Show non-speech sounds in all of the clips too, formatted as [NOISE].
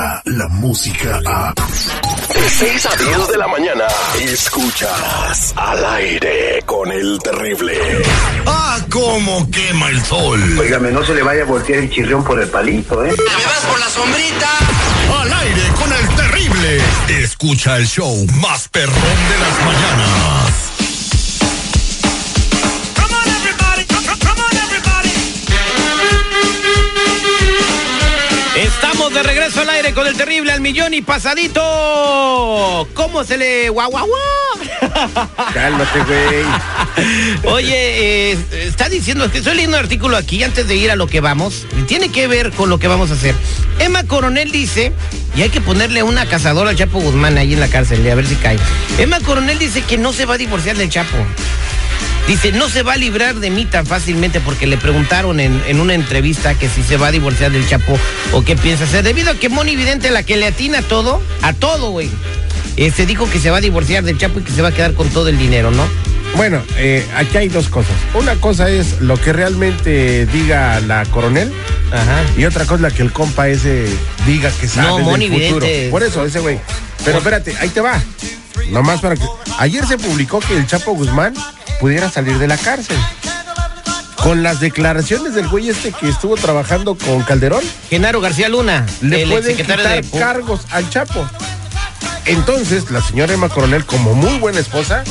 llega la música a... De 6 a 10 de la mañana, escuchas al aire con el terrible. ¡Ah, cómo quema el sol! Óigame, no se le vaya a voltear el chirrión por el palito, ¿eh? ¡Me vas por la sombrita! ¡Al aire con el terrible! Escucha el show más perrón de las mañanas. Aire con el terrible al millón y pasadito. ¿Cómo se le guau guau guau? Cálmate, güey. Oye, eh, está diciendo que estoy leyendo un artículo aquí antes de ir a lo que vamos. y Tiene que ver con lo que vamos a hacer. Emma Coronel dice, y hay que ponerle una cazadora al Chapo Guzmán ahí en la cárcel, a ver si cae. Emma Coronel dice que no se va a divorciar del Chapo. Dice, no se va a librar de mí tan fácilmente porque le preguntaron en, en una entrevista que si se va a divorciar del Chapo o qué piensa hacer. Debido a que Moni Vidente, la que le atina a todo, a todo, güey. Eh, se dijo que se va a divorciar del Chapo y que se va a quedar con todo el dinero, ¿no? Bueno, eh, aquí hay dos cosas. Una cosa es lo que realmente diga la coronel Ajá. y otra cosa la que el compa ese diga que sabe No, del futuro. Vidente. Por eso, ese güey. Pero espérate, ahí te va. Nomás para que... Ayer se publicó que el Chapo Guzmán pudiera salir de la cárcel. Con las declaraciones del güey este que estuvo trabajando con Calderón, Genaro García Luna, le el pueden quitar de... cargos al Chapo. Entonces, la señora Emma Coronel, como muy buena esposa,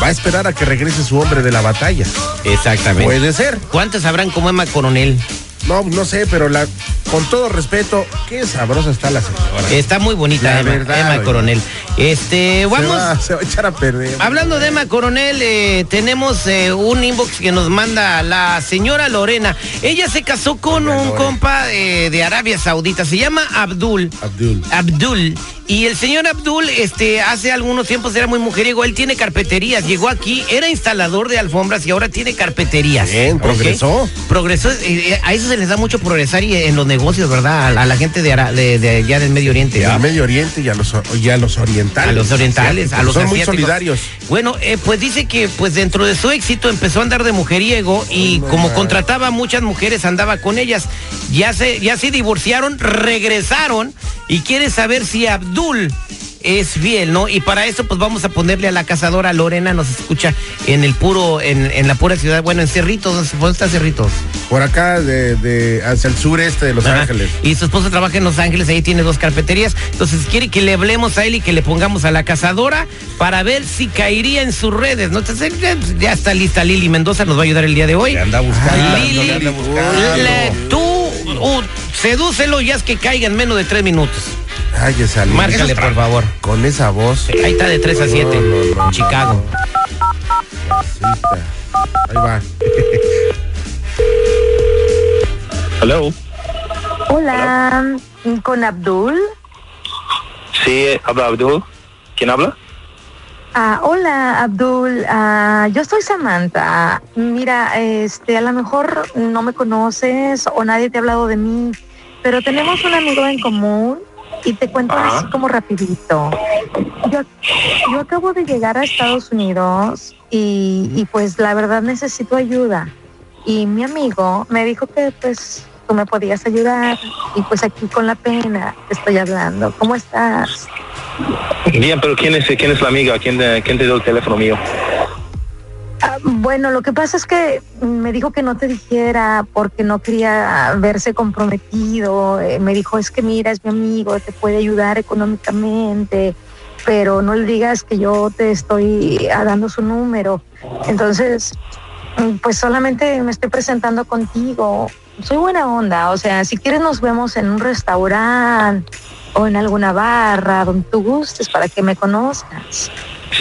va a esperar a que regrese su hombre de la batalla. Exactamente. Puede ser. ¿Cuántas habrán como Emma Coronel? No, no sé, pero la, con todo respeto, qué sabrosa está la señora. Está muy bonita La Emma, verdad, Emma. Coronel. Este, se, vamos. va, se va a echar a perder. Hablando de Emma Coronel, eh, tenemos eh, un inbox que nos manda la señora Lorena. Ella se casó con un compa eh, de Arabia Saudita, se llama Abdul. Abdul. Abdul. Y el señor Abdul, este, hace algunos tiempos era muy mujeriego. Él tiene carpeterías. Llegó aquí, era instalador de alfombras y ahora tiene carpeterías. Bien, progresó. Progresó. eh, a eso se les da mucho progresar y en los negocios, ¿verdad? A, la- a la gente de, Ara- de, de allá del Medio Oriente. Al Medio Oriente y a los, y a los orientales. A los orientales, a los Son muy solidarios. Bueno, eh, pues dice que pues dentro de su éxito empezó a andar de mujeriego y como contrataba a muchas mujeres andaba con ellas. Ya se ya se divorciaron, regresaron y quiere saber si Abdul es fiel, ¿no? Y para eso pues vamos a ponerle a la cazadora Lorena, nos escucha en el puro en, en la pura ciudad, bueno, en Cerritos, ¿dónde está Cerritos? Por acá, de, de- hacia el sureste de Los Ajá. Ángeles. Y su esposa trabaja en Los Ángeles, ahí tiene dos carpeterías. Entonces quiere que le hablemos a él y que le pongamos a la cazadora para ver si caería en sus redes. ¿no? Entonces ya, ya está lista Lili Mendoza, nos va a ayudar el día de hoy. Le anda buscando, Lili, le anda buscando. le- tú uh, sedúcelo y haz que caiga en menos de tres minutos. Ay, esa Lili. Márcale, por favor. Con esa voz. Ahí está de 3 a 7, No, no, no. Chicago. Ahí va. [LAUGHS] Hello. Hola, con Abdul. Sí, habla Abdul. ¿Quién habla? Ah, hola, Abdul. Ah, yo soy Samantha. Mira, este, a lo mejor no me conoces o nadie te ha hablado de mí, pero tenemos un amigo en común y te cuento Ajá. así como rapidito. Yo, yo acabo de llegar a Estados Unidos y, y pues la verdad necesito ayuda. Y mi amigo me dijo que pues tú me podías ayudar y pues aquí con la pena te estoy hablando. ¿Cómo estás? Bien, pero ¿quién es, quién es la amiga? ¿Quién, quién te dio el teléfono mío? Bueno, lo que pasa es que me dijo que no te dijera porque no quería verse comprometido. Eh, me dijo, es que mira, es mi amigo, te puede ayudar económicamente, pero no le digas que yo te estoy ah, dando su número. Entonces, mm, pues solamente me estoy presentando contigo. Soy buena onda, o sea, si quieres nos vemos en un restaurante o en alguna barra, donde tú gustes, para que me conozcas.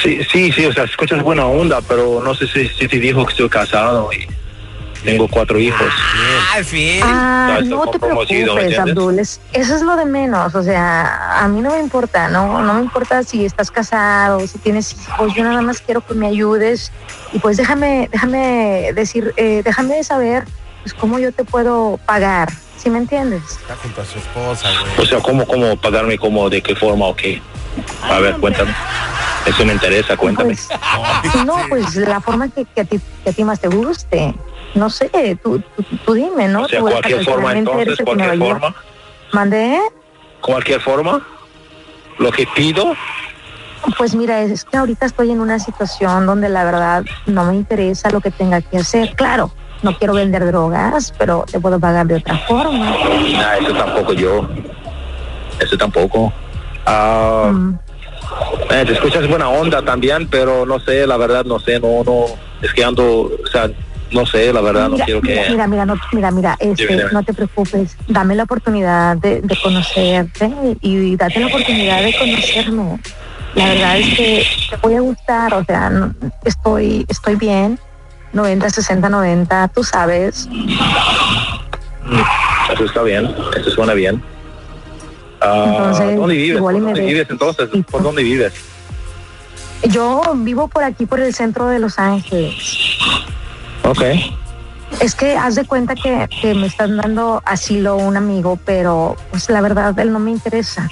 Sí, sí, sí, o sea, escuchas buena onda, pero no sé si, si te dijo que estoy casado y tengo cuatro hijos. Ah, fiel. Ah, no te comprometido, ¿me preocupes? Abdul. es- eso es lo de menos. O sea, a mí no me importa, no, no me importa si estás casado, si tienes hijos. Yo nada más quiero que me ayudes y pues déjame, déjame decir, eh, déjame saber, pues cómo yo te puedo pagar. ¿Sí me entiendes? Está junto a su esposa, güey. O sea, ¿cómo, cómo pagarme? ¿Cómo? ¿De qué forma o qué? A ver, cuéntame. Eso me interesa, cuéntame. [LAUGHS] Pues, no, pues la forma que, que a ti, que a ti más te guste. No sé, tú, tú, tú dime, ¿no? O sea, Tú cualquier forma entonces, cualquier forma. ¿Mandé? cualquier forma lo que pido. Pues mira, es que ahorita estoy en una situación donde la verdad no me interesa lo que tenga que hacer. Claro, no quiero vender drogas, pero te puedo pagar de otra forma. Nah, eso tampoco yo. Eso tampoco. Mm. eh, te escuchas buena onda también, pero no sé, la verdad, no sé, no, no. Es que ando, o sea, no sé, la verdad, no quiero mira, que. mira, mira, no, mira, mira, este, Dime, dime. no te preocupes, dame la oportunidad de, de conocerte y date la oportunidad de conocerme. La verdad es que te voy a gustar, o sea, no- estoy, estoy bien, 90, 60, 90, tú sabes. Eso está bien, eso suena bien. Ah, Entonces, ¿Dónde vives? igual y ¿Por me dónde ves. vives entonces? ¿Por dónde vives? Yo vivo por aquí, por el centro de Los Ángeles. Ok. Es que haz de cuenta que, que me están dando asilo un amigo, pero pues la verdad él no me interesa.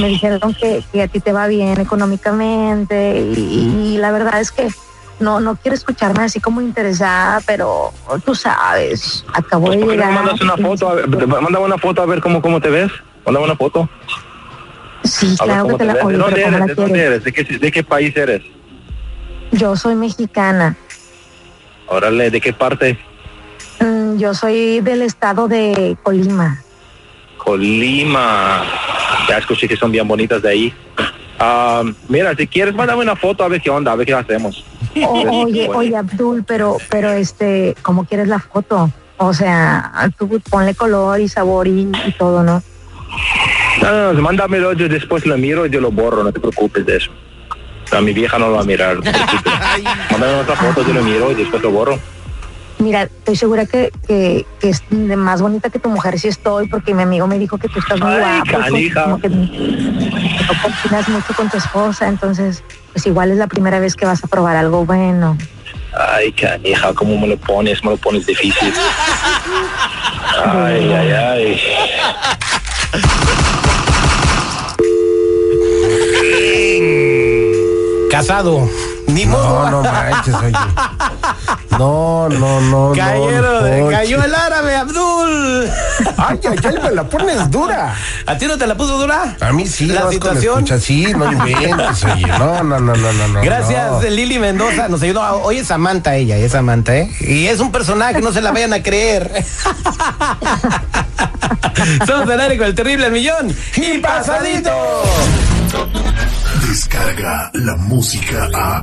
Me dijeron que, que a ti te va bien económicamente y, y la verdad es que no, no quiero escucharme así como interesada, pero tú sabes, acabo de ¿Por qué no llegar. mandas una foto? A ver, mándame una foto a ver cómo, cómo te ves. Mándame una foto. Sí, A claro que te te la ves. ¿De oye, ¿De dónde eres? ¿De qué, ¿De qué país eres? Yo soy mexicana. Órale, ¿de qué parte? Mm, Yo soy del estado de Colima. Colima. Ya escuché que son bien bonitas de ahí. Ah, mira, si quieres, mándame una foto a ver qué onda, a ver qué hacemos. O- [LAUGHS] oye, oye, Abdul, pero, pero este, ¿cómo quieres la foto? O sea, tú ponle color y sabor y, y todo, ¿no? No, no, no, mándamelo, yo después lo miro y yo lo borro, no te preocupes de eso. A mi vieja no lo va a mirar, no. [LAUGHS] Mándame otra foto, yo lo miro y después lo borro. Mira, estoy segura que, que, que es de más bonita que tu mujer sí estoy, porque mi amigo me dijo que tú estás muy Ay, guapo, pues, canija. como que combinas mucho con tu esposa, entonces, pues igual es la primera vez que vas a probar algo bueno. Ay, canija, ¿cómo me lo pones? Me lo pones difícil. Ay, ay, ay. Casado. Ni modo. No, no manches, oye. No, no, no. Cayeron, no, no, cayó el árabe, Abdul. Ay, ay, ay, me la pones dura. ¿A ti no te la puso dura? A mí sí, La situación. escucha, sí, no inventes, oye. No, no, no, no, no, no. Gracias, no. Lili Mendoza. Nos ayudó. Hoy es Samantha ella, es Samantha, ¿eh? Y es un personaje, no se la vayan a creer. [LAUGHS] Somos aire con el terrible al millón. ¡Y pasadito! Descarga la música a.